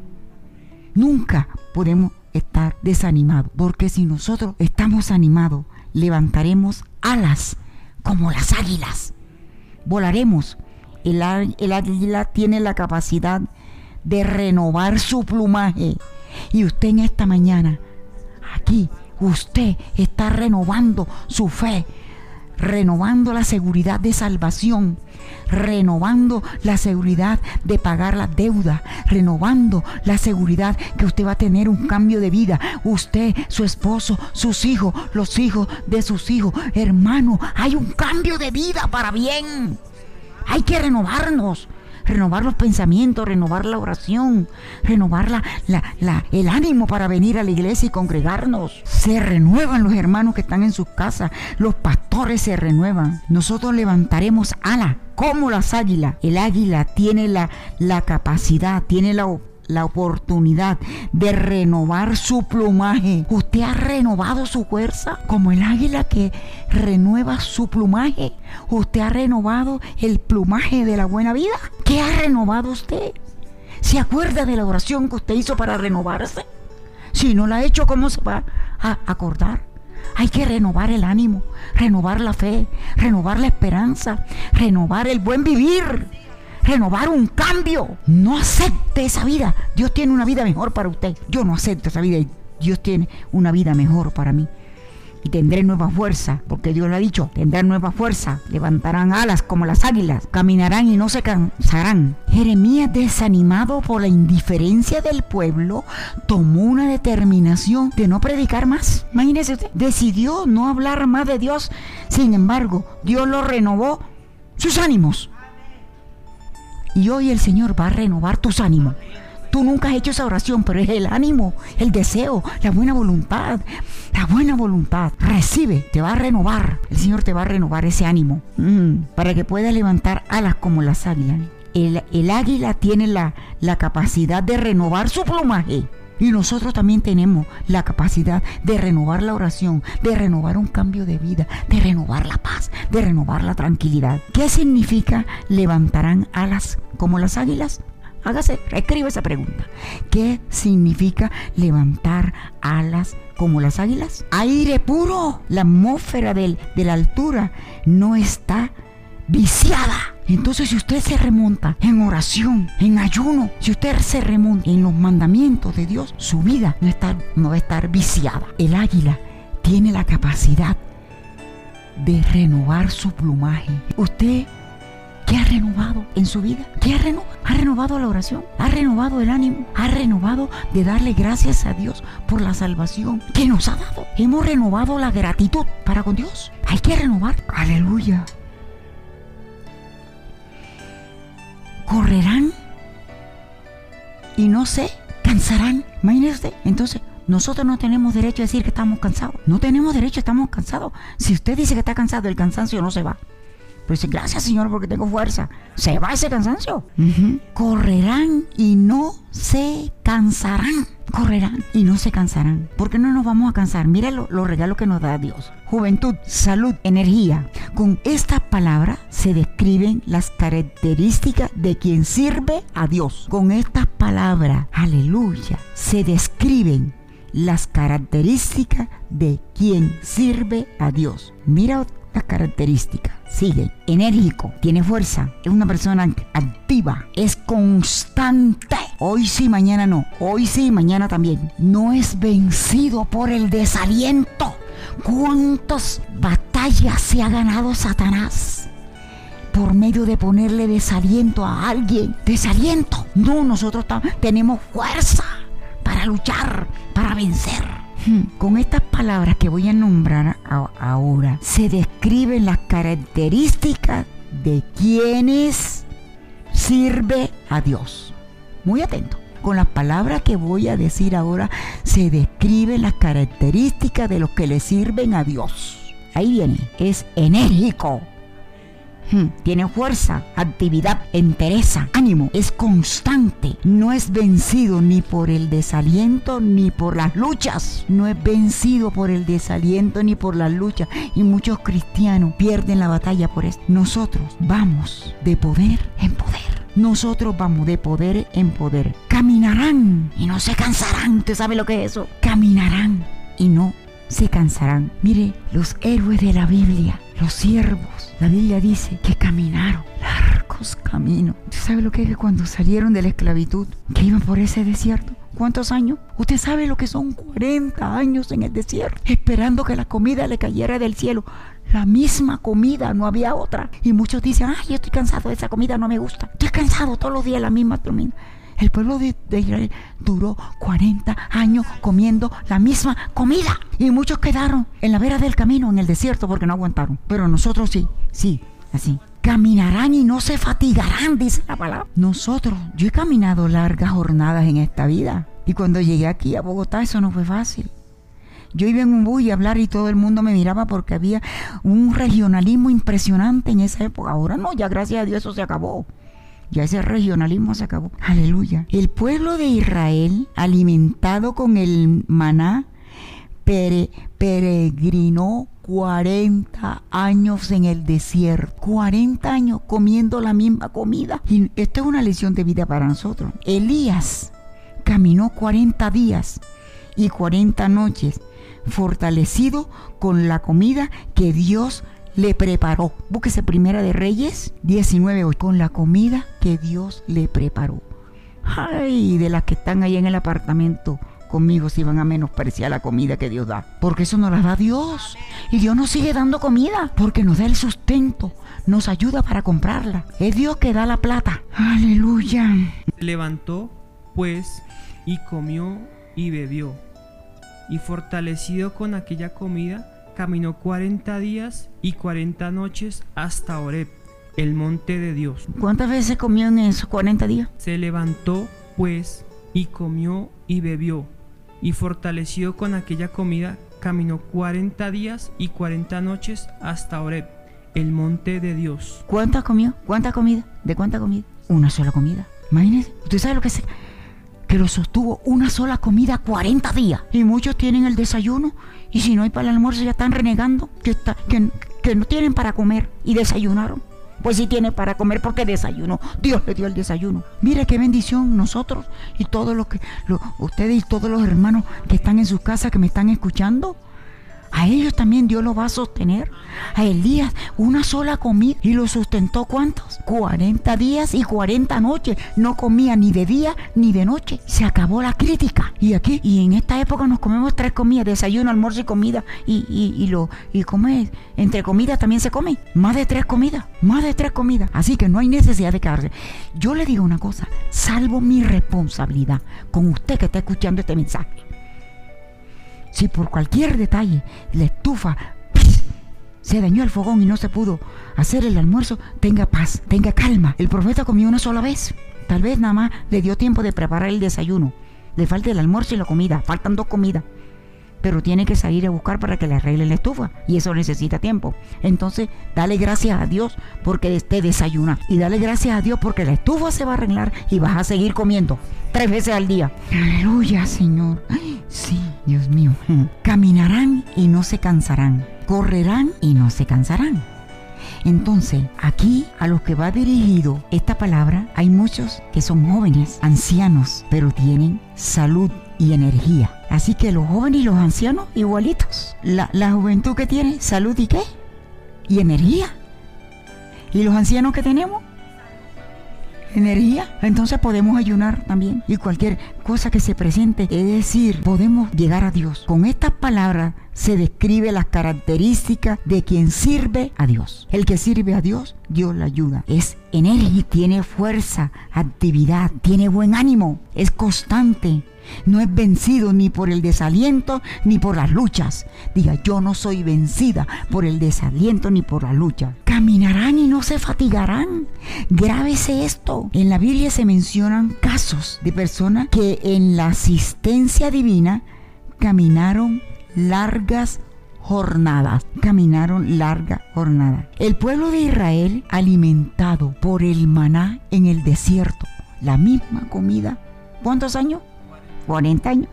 Nunca podemos estar desanimados, porque si nosotros estamos animados, levantaremos alas como las águilas. Volaremos. El, el águila tiene la capacidad de renovar su plumaje. Y usted en esta mañana, aquí, usted está renovando su fe, renovando la seguridad de salvación, renovando la seguridad de pagar la deuda, renovando la seguridad que usted va a tener un cambio de vida. Usted, su esposo, sus hijos, los hijos de sus hijos, hermano, hay un cambio de vida para bien. Hay que renovarnos renovar los pensamientos, renovar la oración, renovar la, el ánimo para venir a la iglesia y congregarnos. Se renuevan los hermanos que están en sus casas, los pastores se renuevan. Nosotros levantaremos ala como las águilas. El águila tiene la, la capacidad, tiene la la oportunidad de renovar su plumaje. ¿Usted ha renovado su fuerza como el águila que renueva su plumaje? ¿Usted ha renovado el plumaje de la buena vida? ¿Qué ha renovado usted? ¿Se acuerda de la oración que usted hizo para renovarse? Si no la ha hecho, ¿cómo se va a acordar? Hay que renovar el ánimo, renovar la fe, renovar la esperanza, renovar el buen vivir renovar un cambio. No acepte esa vida. Dios tiene una vida mejor para usted. Yo no acepto esa vida y Dios tiene una vida mejor para mí. Y tendré nueva fuerza, porque Dios lo ha dicho, tendrán nueva fuerza, levantarán alas como las águilas, caminarán y no se cansarán. Jeremías, desanimado por la indiferencia del pueblo, tomó una determinación de no predicar más. Imagínese usted, decidió no hablar más de Dios. Sin embargo, Dios lo renovó sus ánimos. Y hoy el Señor va a renovar tus ánimos. Tú nunca has hecho esa oración, pero es el ánimo, el deseo, la buena voluntad. La buena voluntad. Recibe, te va a renovar. El Señor te va a renovar ese ánimo mm, para que puedas levantar alas como las águilas. El, el águila tiene la, la capacidad de renovar su plumaje. Y nosotros también tenemos la capacidad de renovar la oración, de renovar un cambio de vida, de renovar la paz, de renovar la tranquilidad. ¿Qué significa levantarán alas como las águilas? Hágase, escriba esa pregunta. ¿Qué significa levantar alas como las águilas? Aire puro. La atmósfera de la altura no está viciada. Entonces si usted se remonta en oración, en ayuno, si usted se remonta en los mandamientos de Dios, su vida no, está, no va a estar viciada. El águila tiene la capacidad de renovar su plumaje. Usted ¿Qué ha renovado en su vida? ¿Qué ha renovado? Ha renovado la oración, ha renovado el ánimo, ha renovado de darle gracias a Dios por la salvación que nos ha dado. Hemos renovado la gratitud para con Dios. Hay que renovar. Aleluya. Correrán y no se cansarán. Imagínese Entonces, nosotros no tenemos derecho a decir que estamos cansados. No tenemos derecho, estamos cansados. Si usted dice que está cansado, el cansancio no se va. Pero dice, gracias Señor porque tengo fuerza. Se va ese cansancio. Correrán y no se cansarán. Correrán y no se cansarán. ¿Por qué no nos vamos a cansar? Mira los regalos que nos da Dios. Juventud, salud, energía. Con estas palabras se describen las características de quien sirve a Dios. Con estas palabras, aleluya, se describen las características de quien sirve a Dios. Mira características. Sigue, enérgico, tiene fuerza, es una persona activa, es constante. Hoy sí, mañana no. Hoy sí, mañana también. No es vencido por el desaliento. ¿Cuántas batallas se ha ganado Satanás? por medio de ponerle desaliento a alguien. Desaliento. No, nosotros tenemos fuerza para luchar, para vencer. Hmm. Con estas palabras que voy a nombrar ahora, se describen las características de quienes sirve a Dios. Muy atento. Con las palabras que voy a decir ahora, se describen las características de los que le sirven a Dios. Ahí viene, es enérgico, Hmm, tiene fuerza, actividad, entereza, ánimo, es constante, no es vencido ni por el desaliento ni por las luchas, no es vencido por el desaliento ni por las luchas y muchos cristianos pierden la batalla por esto. Nosotros vamos de poder en poder. Nosotros vamos de poder en poder. Caminarán y no se cansarán. ¿Usted sabe lo que es eso? Caminarán y no se cansarán. Mire, los héroes de la Biblia, los siervos, la Biblia dice que caminaron largos caminos. ¿Usted sabe lo que es que cuando salieron de la esclavitud, que iban por ese desierto? ¿Cuántos años? Usted sabe lo que son 40 años en el desierto, esperando que la comida le cayera del cielo. La misma comida, no había otra. Y muchos dicen, ay, yo estoy cansado de esa comida, no me gusta. Estoy cansado todos los días la misma comida. El pueblo de, Israel duró 40 años comiendo la misma comida. Y muchos quedaron en la vera del camino, en el desierto, porque no aguantaron. Pero nosotros sí, sí, así. Caminarán y no se fatigarán, dice la palabra. Nosotros, yo he caminado largas jornadas en esta vida. Y cuando llegué aquí a Bogotá, eso no fue fácil. Yo iba en un bus y hablar y todo el mundo me miraba porque había un regionalismo impresionante en esa época. Ahora no, ya gracias a Dios eso se acabó. Ya ese regionalismo se acabó. Aleluya. El pueblo de Israel, alimentado con el maná, peregrinó 40 años en el desierto. 40 años comiendo la misma comida. Y esto es una lección de vida para nosotros. Elías caminó 40 días y 40 noches fortalecido con la comida que Dios le preparó. Búsquese Primera de Reyes 19 hoy, con la comida que Dios le preparó. Ay, de las que están ahí en el apartamento conmigo si van a menospreciar la comida que Dios da. Porque eso nos la da Dios. Y Dios nos sigue dando comida. Porque nos da el sustento. Nos ayuda para comprarla. Es Dios que da la plata. Aleluya. Levantó, pues, y comió y bebió. Y fortalecido con aquella comida, caminó 40 días y 40 noches hasta Oreb, el monte de Dios. ¿Cuántas veces comió en esos 40 días? Se levantó, pues, y comió y bebió, y fortalecido con aquella comida, caminó 40 días y 40 noches hasta Oreb, el monte de Dios. ¿Cuántas comió? ¿Cuánta comida? ¿De cuánta comida? Una sola comida. Imagínese, ¿usted sabe lo que es? Que lo sostuvo una sola comida 40 días. Y muchos tienen el desayuno y si no hay para el almuerzo ya están renegando que, está, que, que no tienen para comer y desayunaron. Pues si tiene para comer porque desayunó. Dios le dio el desayuno. Mire qué bendición nosotros y todos los que, ustedes y todos los hermanos que están en sus casas que me están escuchando. A ellos también Dios los va a sostener. A Elías una sola comida y lo sustentó cuántos? 40 días y 40 noches. No comía ni de día ni de noche. Se acabó la crítica. Y aquí, y en esta época nos comemos tres comidas, desayuno, almuerzo y comida. Y, y, y lo, y come, entre comidas también se come. Más de tres comidas. Más de tres comidas. Así que no hay necesidad de quedarse. Yo le digo una cosa, salvo mi responsabilidad con usted que está escuchando este mensaje si por cualquier detalle la estufa se dañó el fogón y no se pudo hacer el almuerzo, tenga paz, tenga calma. El profeta comió una sola vez. Tal vez nada más le dio tiempo de preparar el desayuno. Le falta el almuerzo y la comida. Faltan dos comidas. Pero tiene que salir a buscar para que le arregle la estufa y eso necesita tiempo. Entonces, dale gracias a Dios porque te desayuna y dale gracias a Dios porque la estufa se va a arreglar y vas a seguir comiendo tres veces al día. Aleluya, Señor. sí, Dios mío. Caminarán y no se cansarán. Correrán y no se cansarán. Entonces, aquí a los que va dirigido esta palabra, hay muchos que son jóvenes, ancianos, pero tienen salud y energía. Así que los jóvenes y los ancianos igualitos. La, la juventud que tiene, salud y qué? Y energía. ¿Y los ancianos que tenemos? energía, entonces podemos ayunar también. Y cualquier cosa que se presente, es decir, podemos llegar a Dios. Con estas palabras se describe las características de quien sirve a Dios. El que sirve a Dios, Dios le ayuda. Es energía, tiene fuerza, actividad, tiene buen ánimo, es constante, no es vencido ni por el desaliento ni por las luchas. Diga, yo no soy vencida por el desaliento ni por la lucha. Caminarán y no se fatigarán. Grábese esto. En la Biblia se mencionan casos de personas que en la asistencia divina caminaron largas jornadas. Caminaron larga jornada. El pueblo de Israel alimentado por el maná en el desierto. La misma comida. ¿Cuántos años? 40 años.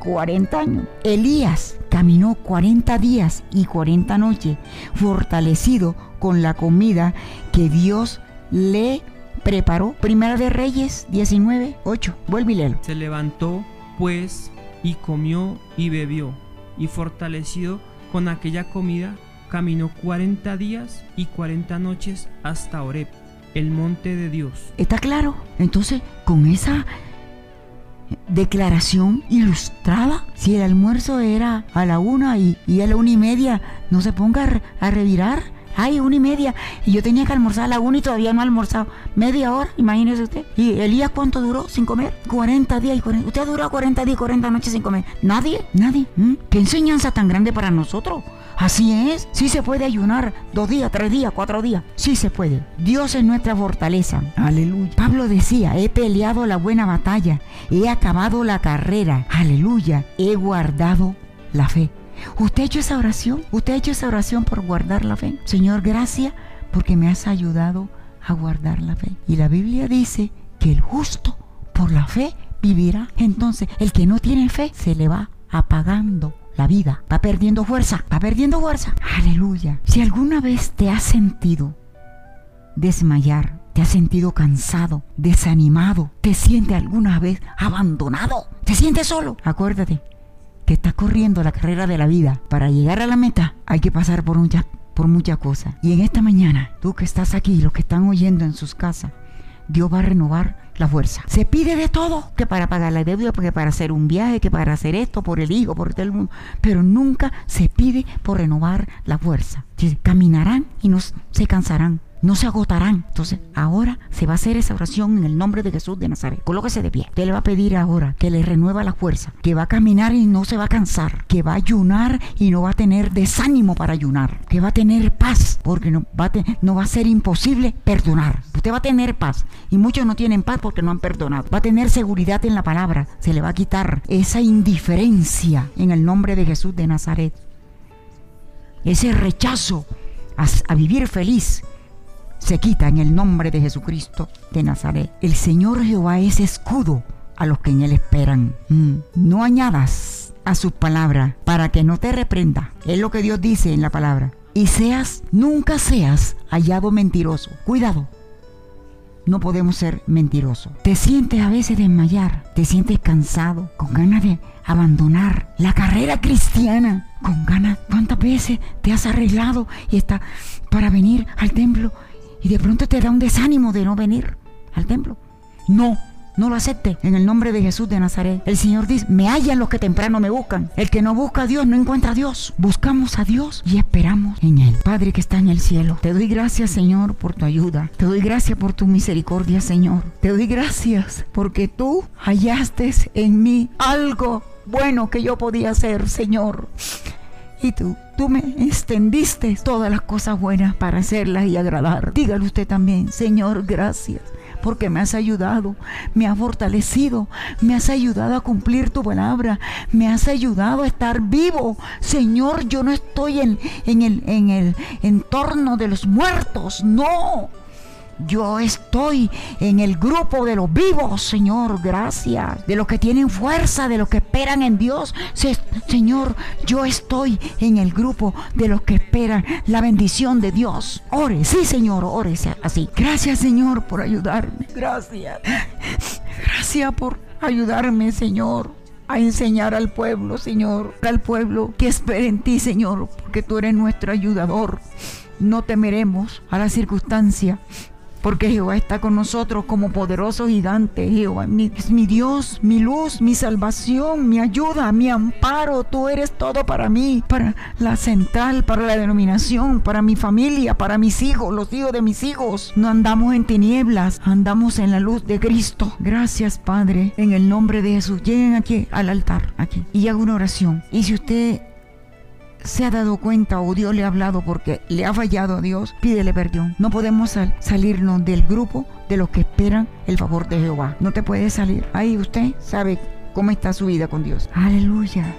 40 mm, años. Elías caminó 40 días y 40 noches, fortalecido con la comida que Dios le preparó. Primera de Reyes 19, 8. Vuelve y léelo. Se levantó, pues, y comió y bebió, y fortalecido con aquella comida, caminó 40 días y 40 noches hasta Oreb, el monte de Dios. ¿Está claro? Entonces, con esa declaración ilustrada. Si el almuerzo era a la una y, a la una y media, no se ponga a, revirar. Ay, una y media. Y yo tenía que almorzar a la una y todavía no he almorzado. Media hora, imagínese usted. ¿Y Elías cuánto duró sin comer? 40 días y 40. Usted ha durado 40 días y 40 noches sin comer. Nadie, nadie. ¿Mm? ¿Qué enseñanza tan grande para nosotros? Así es, sí se puede ayunar dos días, tres días, cuatro días. Sí se puede. Dios es nuestra fortaleza. Aleluya. Pablo decía, he peleado la buena batalla, he acabado la carrera. Aleluya. He guardado la fe. ¿Usted ha hecho esa oración? ¿Usted ha hecho esa oración por guardar la fe? Señor, gracias porque me has ayudado a guardar la fe. Y la Biblia dice que el justo por la fe vivirá. Entonces, el que no tiene fe se le va apagando la vida va perdiendo fuerza, va perdiendo fuerza. Aleluya. Si alguna vez te has sentido desmayar, te has sentido cansado, desanimado, te sientes alguna vez abandonado, te sientes solo, acuérdate estás corriendo la carrera de la vida. Para llegar a la meta hay que pasar por muchas por muchas cosas. Y en esta mañana, tú que estás aquí, los que están oyendo en sus casas, Dios va a renovar la fuerza. Se pide de todo, que para pagar la deuda, que para hacer un viaje, que para hacer esto, por el hijo, por todo el mundo, pero nunca se pide por renovar la fuerza. Caminarán y no se cansarán no se agotarán. Entonces, ahora se va a hacer esa oración en el nombre de Jesús de Nazaret. Colóquese de pie. Usted le va a pedir ahora que le renueva la fuerza, que va a caminar y no se va a cansar, que va a ayunar y no va a tener desánimo para ayunar, que va a tener paz, porque no va a, ser imposible perdonar. Usted va a tener paz y muchos no tienen paz porque no han perdonado. Va a tener seguridad en la palabra. Se le va a quitar esa indiferencia en el nombre de Jesús de Nazaret. Ese rechazo a vivir feliz se quita en el nombre de Jesucristo de Nazaret. El Señor Jehová es escudo a los que en Él esperan. Mm. No añadas a sus palabras para que no te reprenda. Es lo que Dios dice en la palabra. Y seas, nunca seas hallado mentiroso. Cuidado. No podemos ser mentirosos. Te sientes a veces desmayar, te sientes cansado, con ganas de abandonar la carrera cristiana, con ganas. ¿Cuántas veces te has arreglado y está para venir al templo y de pronto te da un desánimo de no venir al templo. No, no lo acepte en el nombre de Jesús de Nazaret. El Señor dice, me hallan los que temprano me buscan. El que no busca a Dios no encuentra a Dios. Buscamos a Dios y esperamos en Él. Padre que está en el cielo, te doy gracias Señor por tu ayuda. Te doy gracias por tu misericordia Señor. Te doy gracias porque tú hallaste en mí algo bueno que yo podía hacer Señor. Y tú tú me extendiste todas las cosas buenas para hacerlas y agradar. Dígale usted también, Señor, gracias porque me has ayudado, me has fortalecido, me has ayudado a cumplir tu palabra, me has ayudado a estar vivo. Señor, yo no estoy en, en el, en el entorno de los muertos, no. Yo estoy en el grupo de los vivos, Señor, gracias. De los que tienen fuerza, de los que esperan en Dios. Señor, yo estoy en el grupo de los que esperan la bendición de Dios. Ore, sí, Señor, ore así. Gracias, Señor, por ayudarme. Gracias. Gracias por ayudarme, Señor a enseñar al pueblo, Señor, al pueblo que espera en ti, Señor, porque tú eres nuestro ayudador. No temeremos a la circunstancia, porque Jehová está con nosotros como poderoso gigante. Jehová es mi Dios, mi luz, mi salvación, mi ayuda, mi amparo. Tú eres todo para mí, para la central, para la denominación, para mi familia, para mis hijos, los hijos de mis hijos. No andamos en tinieblas, andamos en la luz de Cristo. Gracias, Padre, en el nombre de Jesús. Lleguen aquí al altar, aquí, y hago una oración. Y si usted se ha dado cuenta o Dios le ha hablado porque le ha fallado a Dios, pídele perdón. No podemos salirnos del grupo de los que esperan el favor de Jehová. No te puedes salir. Ahí usted sabe cómo está su vida con Dios. Aleluya.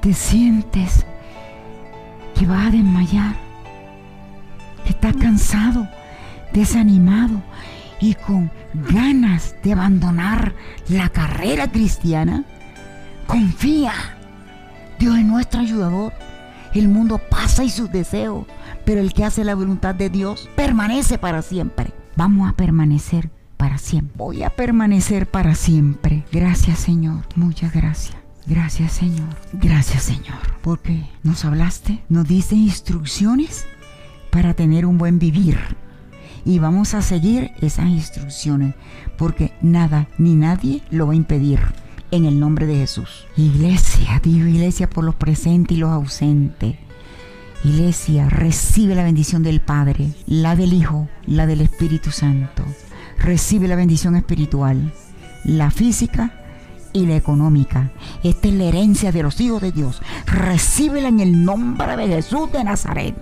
Te sientes que vas a desmayar, estás cansado, desanimado y con ganas de abandonar la carrera cristiana, confía. Dios es nuestro ayudador. El mundo pasa y sus deseos, pero el que hace la voluntad de Dios permanece para siempre. Vamos a permanecer para siempre. Voy a permanecer para siempre. Gracias Señor. Muchas gracias. Gracias Señor. Gracias Señor. Porque nos hablaste, nos dice instrucciones para tener un buen vivir y vamos a seguir esas instrucciones porque nada ni nadie lo va a impedir en el nombre de Jesús. Iglesia, digo iglesia por los presentes y los ausentes. Iglesia, recibe la bendición del Padre, la del Hijo, la del Espíritu Santo. Recibe la bendición espiritual, la física y la económica. Esta es la herencia de los hijos de Dios. Recíbela en el nombre de Jesús de Nazaret.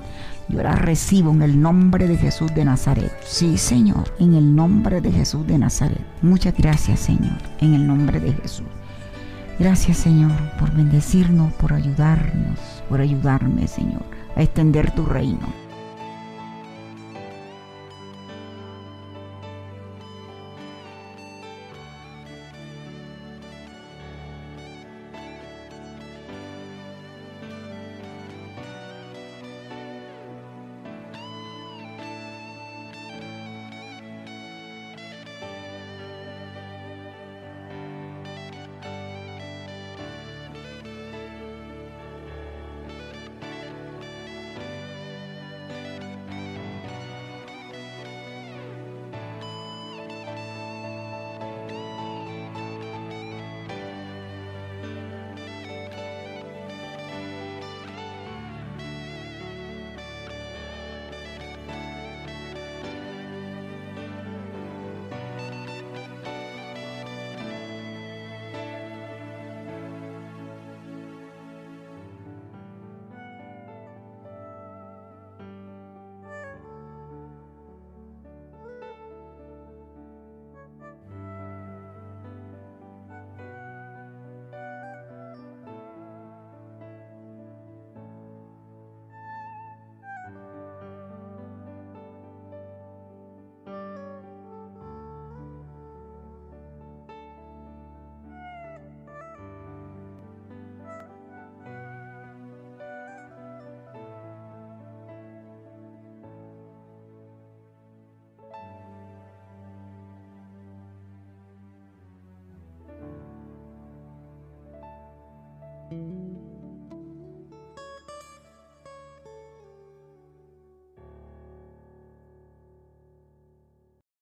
Yo la recibo en el nombre de Jesús de Nazaret. Sí, Señor, en el nombre de Jesús de Nazaret. Muchas gracias, Señor, en el nombre de Jesús. Gracias, Señor, por bendecirnos, por ayudarnos, por ayudarme, Señor, a extender tu reino.